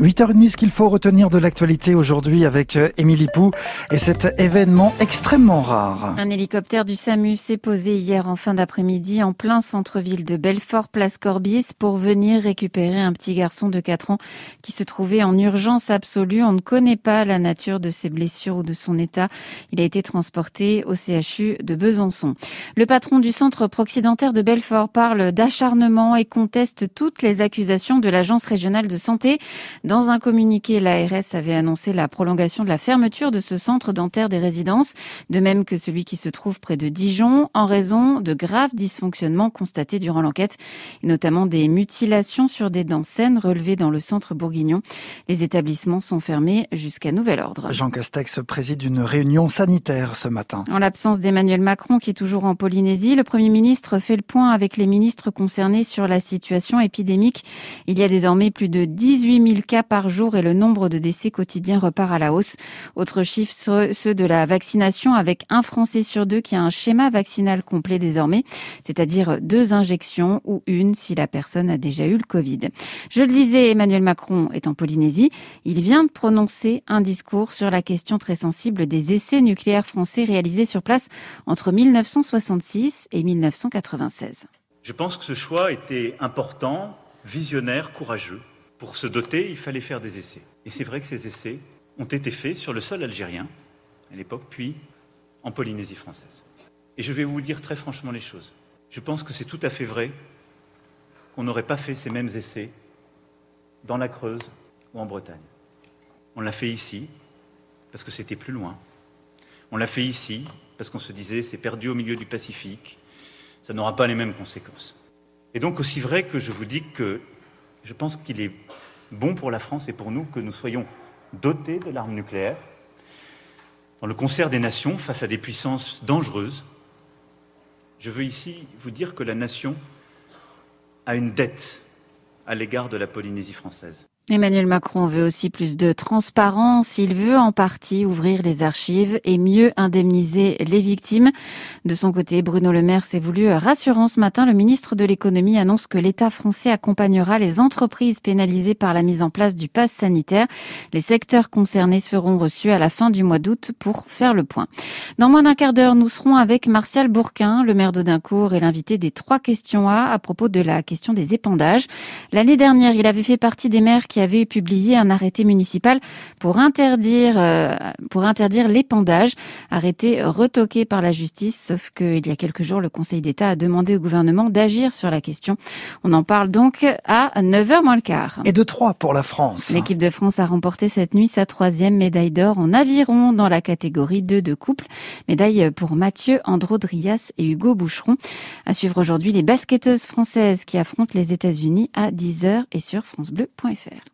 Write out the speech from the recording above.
8h30, ce qu'il faut retenir de l'actualité aujourd'hui avec euh, Émilie Pou et cet événement extrêmement rare. Un hélicoptère du SAMU s'est posé hier en fin d'après-midi en plein centre-ville de Belfort, place Corbis, pour venir récupérer un petit garçon de 4 ans qui se trouvait en urgence absolue. On ne connaît pas la nature de ses blessures ou de son état. Il a été transporté au CHU de Besançon. Le patron du centre proxydentaire de Belfort parle d'acharnement et conteste toutes les accusations de l'agence régionale de santé. Dans un communiqué, l'ARS avait annoncé la prolongation de la fermeture de ce centre dentaire des résidences, de même que celui qui se trouve près de Dijon, en raison de graves dysfonctionnements constatés durant l'enquête, notamment des mutilations sur des dents saines relevées dans le centre bourguignon. Les établissements sont fermés jusqu'à nouvel ordre. Jean Castex préside une réunion sanitaire ce matin. En l'absence d'Emmanuel Macron, qui est toujours en Polynésie, le Premier ministre fait le point avec les ministres concernés sur la situation épidémique. Il y a désormais plus de 18 000 cas par jour et le nombre de décès quotidiens repart à la hausse. Autre chiffre, ceux de la vaccination avec un Français sur deux qui a un schéma vaccinal complet désormais, c'est-à-dire deux injections ou une si la personne a déjà eu le Covid. Je le disais, Emmanuel Macron est en Polynésie. Il vient de prononcer un discours sur la question très sensible des essais nucléaires français réalisés sur place entre 1966 et 1996. Je pense que ce choix était important, visionnaire, courageux. Pour se doter, il fallait faire des essais. Et c'est vrai que ces essais ont été faits sur le sol algérien, à l'époque, puis en Polynésie française. Et je vais vous dire très franchement les choses. Je pense que c'est tout à fait vrai qu'on n'aurait pas fait ces mêmes essais dans la Creuse ou en Bretagne. On l'a fait ici parce que c'était plus loin. On l'a fait ici parce qu'on se disait c'est perdu au milieu du Pacifique, ça n'aura pas les mêmes conséquences. Et donc aussi vrai que je vous dis que je pense qu'il est bon pour la France et pour nous que nous soyons dotés de l'arme nucléaire dans le concert des nations face à des puissances dangereuses. Je veux ici vous dire que la nation a une dette à l'égard de la Polynésie française. Emmanuel Macron veut aussi plus de transparence. Il veut en partie ouvrir les archives et mieux indemniser les victimes. De son côté, Bruno Le Maire s'est voulu rassurant ce matin. Le ministre de l'économie annonce que l'État français accompagnera les entreprises pénalisées par la mise en place du pass sanitaire. Les secteurs concernés seront reçus à la fin du mois d'août pour faire le point. Dans moins d'un quart d'heure, nous serons avec Martial Bourquin, le maire d'Audincourt et l'invité des trois questions A à propos de la question des épandages. L'année dernière, il avait fait partie des maires qui avait publié un arrêté municipal pour interdire, euh, pour interdire l'épandage, arrêté retoqué par la justice, sauf qu'il y a quelques jours, le Conseil d'État a demandé au gouvernement d'agir sur la question. On en parle donc à 9h moins le quart. Et de 3 pour la France. L'équipe de France a remporté cette nuit sa troisième médaille d'or en aviron dans la catégorie 2 de couple. Médaille pour Mathieu Androdrias et Hugo Boucheron. À suivre aujourd'hui les basketteuses françaises qui affrontent les États-Unis à 10h et sur francebleu.fr.